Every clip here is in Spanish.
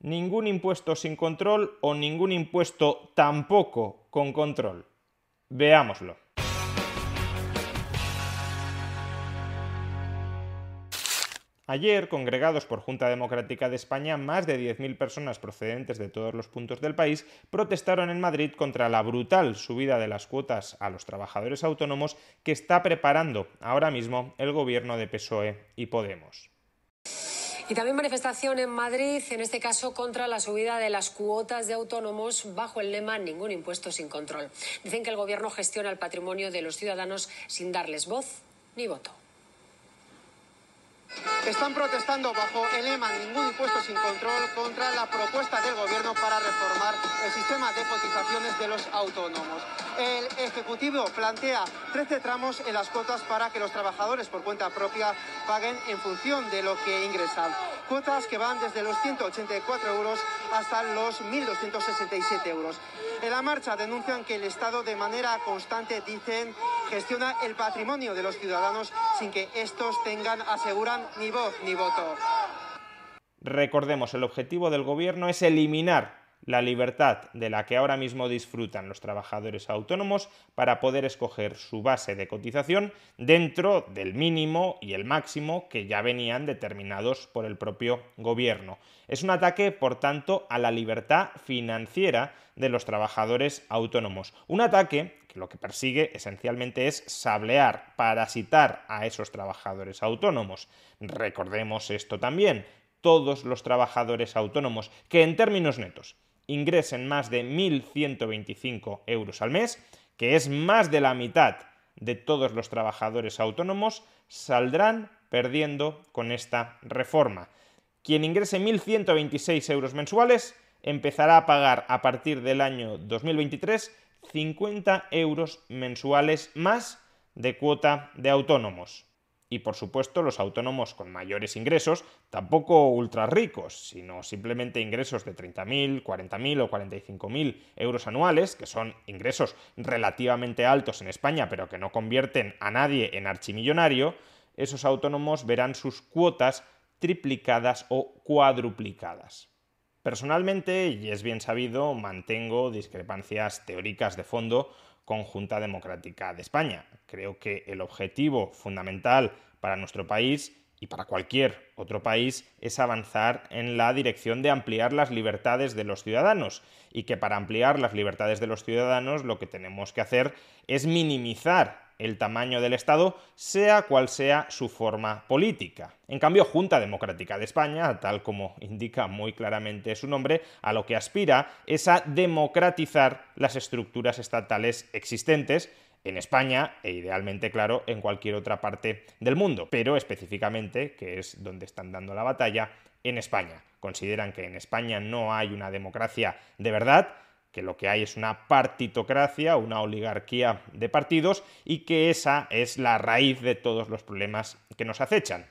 Ningún impuesto sin control o ningún impuesto tampoco con control. Veámoslo. Ayer, congregados por Junta Democrática de España, más de 10.000 personas procedentes de todos los puntos del país protestaron en Madrid contra la brutal subida de las cuotas a los trabajadores autónomos que está preparando ahora mismo el gobierno de PSOE y Podemos. Y también manifestación en Madrid, en este caso contra la subida de las cuotas de autónomos bajo el lema Ningún impuesto sin control. Dicen que el gobierno gestiona el patrimonio de los ciudadanos sin darles voz ni voto. Están protestando bajo el lema Ningún impuesto sin control contra la propuesta del Gobierno para reformar el sistema de cotizaciones de los autónomos. El Ejecutivo plantea 13 tramos en las cuotas para que los trabajadores por cuenta propia paguen en función de lo que ingresan. Cuotas que van desde los 184 euros hasta los 1.267 euros. En la marcha denuncian que el Estado de manera constante, dicen, gestiona el patrimonio de los ciudadanos sin que estos tengan, aseguran, ni voz ni voto. Recordemos, el objetivo del gobierno es eliminar la libertad de la que ahora mismo disfrutan los trabajadores autónomos para poder escoger su base de cotización dentro del mínimo y el máximo que ya venían determinados por el propio gobierno. Es un ataque, por tanto, a la libertad financiera de los trabajadores autónomos. Un ataque que lo que persigue esencialmente es sablear, parasitar a esos trabajadores autónomos. Recordemos esto también, todos los trabajadores autónomos que en términos netos ingresen más de 1.125 euros al mes, que es más de la mitad de todos los trabajadores autónomos, saldrán perdiendo con esta reforma. Quien ingrese 1.126 euros mensuales empezará a pagar a partir del año 2023 50 euros mensuales más de cuota de autónomos y por supuesto los autónomos con mayores ingresos, tampoco ultra ricos, sino simplemente ingresos de 30.000, 40.000 o 45.000 euros anuales, que son ingresos relativamente altos en España, pero que no convierten a nadie en archimillonario, esos autónomos verán sus cuotas triplicadas o cuadruplicadas. Personalmente, y es bien sabido, mantengo discrepancias teóricas de fondo con Junta Democrática de España. Creo que el objetivo fundamental para nuestro país y para cualquier otro país es avanzar en la dirección de ampliar las libertades de los ciudadanos y que para ampliar las libertades de los ciudadanos lo que tenemos que hacer es minimizar el tamaño del Estado, sea cual sea su forma política. En cambio, Junta Democrática de España, tal como indica muy claramente su nombre, a lo que aspira es a democratizar las estructuras estatales existentes en España e idealmente, claro, en cualquier otra parte del mundo, pero específicamente, que es donde están dando la batalla, en España. Consideran que en España no hay una democracia de verdad, que lo que hay es una partitocracia, una oligarquía de partidos y que esa es la raíz de todos los problemas que nos acechan.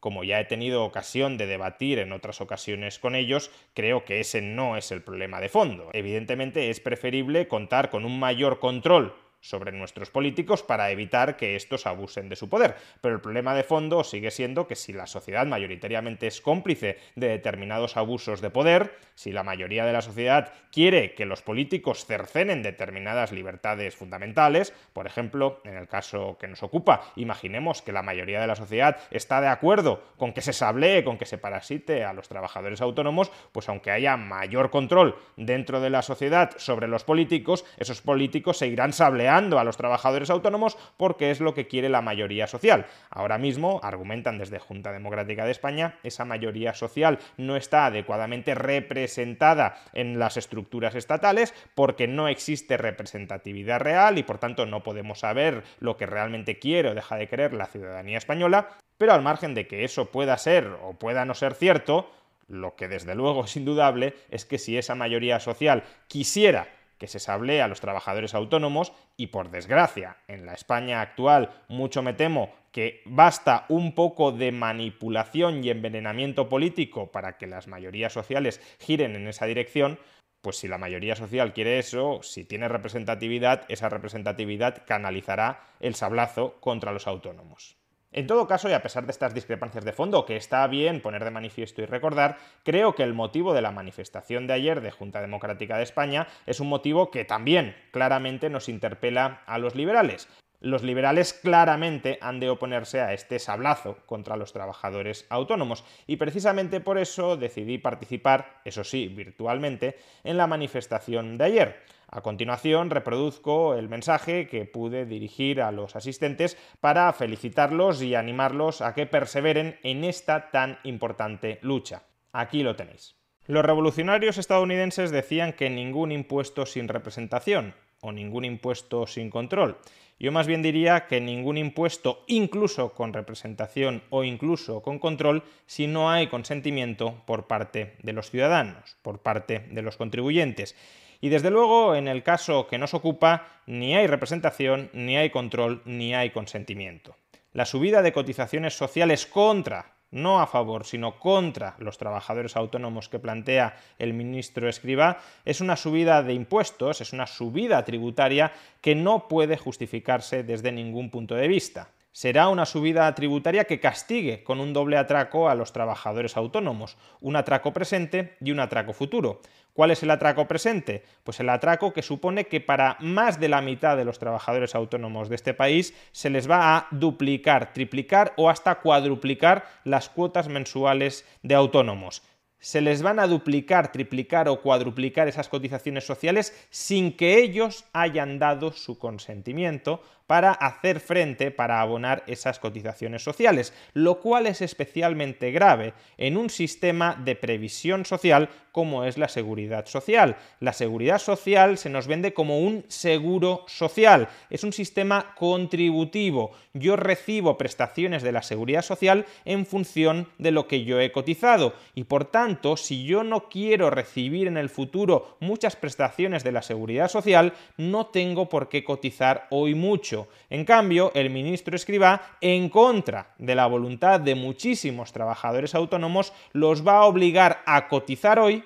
Como ya he tenido ocasión de debatir en otras ocasiones con ellos, creo que ese no es el problema de fondo. Evidentemente es preferible contar con un mayor control sobre nuestros políticos para evitar que estos abusen de su poder. Pero el problema de fondo sigue siendo que si la sociedad mayoritariamente es cómplice de determinados abusos de poder, si la mayoría de la sociedad quiere que los políticos cercenen determinadas libertades fundamentales, por ejemplo, en el caso que nos ocupa, imaginemos que la mayoría de la sociedad está de acuerdo con que se sablee, con que se parasite a los trabajadores autónomos, pues aunque haya mayor control dentro de la sociedad sobre los políticos, esos políticos seguirán sableando a los trabajadores autónomos porque es lo que quiere la mayoría social. Ahora mismo, argumentan desde Junta Democrática de España, esa mayoría social no está adecuadamente representada en las estructuras estatales porque no existe representatividad real y por tanto no podemos saber lo que realmente quiere o deja de querer la ciudadanía española Pero al margen de que eso pueda ser o pueda no ser cierto, lo que desde luego es indudable es que si esa mayoría social quisiera que se sablea a los trabajadores autónomos y por desgracia en la España actual mucho me temo que basta un poco de manipulación y envenenamiento político para que las mayorías sociales giren en esa dirección, pues si la mayoría social quiere eso, si tiene representatividad, esa representatividad canalizará el sablazo contra los autónomos. En todo caso, y a pesar de estas discrepancias de fondo, que está bien poner de manifiesto y recordar, creo que el motivo de la manifestación de ayer de Junta Democrática de España es un motivo que también claramente nos interpela a los liberales. Los liberales claramente han de oponerse a este sablazo contra los trabajadores autónomos y precisamente por eso decidí participar, eso sí, virtualmente, en la manifestación de ayer. A continuación reproduzco el mensaje que pude dirigir a los asistentes para felicitarlos y animarlos a que perseveren en esta tan importante lucha. Aquí lo tenéis. Los revolucionarios estadounidenses decían que ningún impuesto sin representación o ningún impuesto sin control. Yo más bien diría que ningún impuesto, incluso con representación o incluso con control, si no hay consentimiento por parte de los ciudadanos, por parte de los contribuyentes. Y desde luego, en el caso que nos ocupa, ni hay representación, ni hay control, ni hay consentimiento. La subida de cotizaciones sociales contra, no a favor, sino contra los trabajadores autónomos que plantea el ministro Escriba, es una subida de impuestos, es una subida tributaria que no puede justificarse desde ningún punto de vista será una subida tributaria que castigue con un doble atraco a los trabajadores autónomos, un atraco presente y un atraco futuro. ¿Cuál es el atraco presente? Pues el atraco que supone que para más de la mitad de los trabajadores autónomos de este país se les va a duplicar, triplicar o hasta cuadruplicar las cuotas mensuales de autónomos se les van a duplicar, triplicar o cuadruplicar esas cotizaciones sociales sin que ellos hayan dado su consentimiento para hacer frente, para abonar esas cotizaciones sociales, lo cual es especialmente grave en un sistema de previsión social como es la seguridad social. La seguridad social se nos vende como un seguro social, es un sistema contributivo. Yo recibo prestaciones de la seguridad social en función de lo que yo he cotizado y por tanto, si yo no quiero recibir en el futuro muchas prestaciones de la seguridad social, no tengo por qué cotizar hoy mucho en cambio, el ministro Escribá, en contra de la voluntad de muchísimos trabajadores autónomos, los va a obligar a cotizar hoy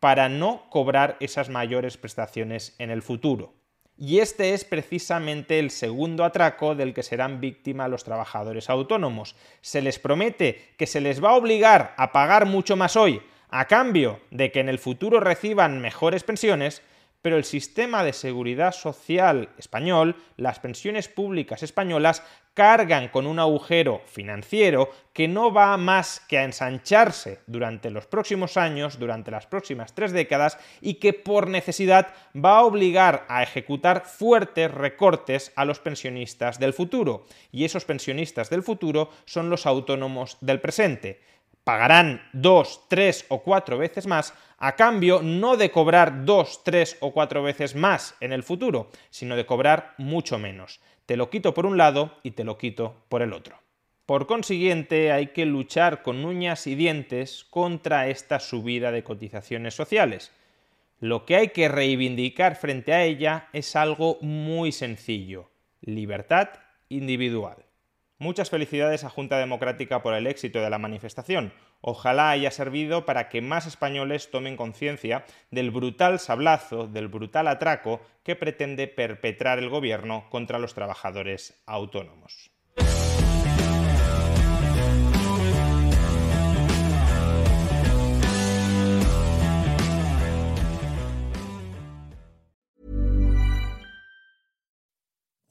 para no cobrar esas mayores prestaciones en el futuro. Y este es precisamente el segundo atraco del que serán víctimas los trabajadores autónomos. Se les promete que se les va a obligar a pagar mucho más hoy, a cambio de que en el futuro reciban mejores pensiones, pero el sistema de seguridad social español, las pensiones públicas españolas, cargan con un agujero financiero que no va más que a ensancharse durante los próximos años, durante las próximas tres décadas, y que por necesidad va a obligar a ejecutar fuertes recortes a los pensionistas del futuro. Y esos pensionistas del futuro son los autónomos del presente pagarán dos, tres o cuatro veces más a cambio no de cobrar dos, tres o cuatro veces más en el futuro, sino de cobrar mucho menos. Te lo quito por un lado y te lo quito por el otro. Por consiguiente, hay que luchar con uñas y dientes contra esta subida de cotizaciones sociales. Lo que hay que reivindicar frente a ella es algo muy sencillo, libertad individual. Muchas felicidades a Junta Democrática por el éxito de la manifestación. Ojalá haya servido para que más españoles tomen conciencia del brutal sablazo, del brutal atraco que pretende perpetrar el gobierno contra los trabajadores autónomos.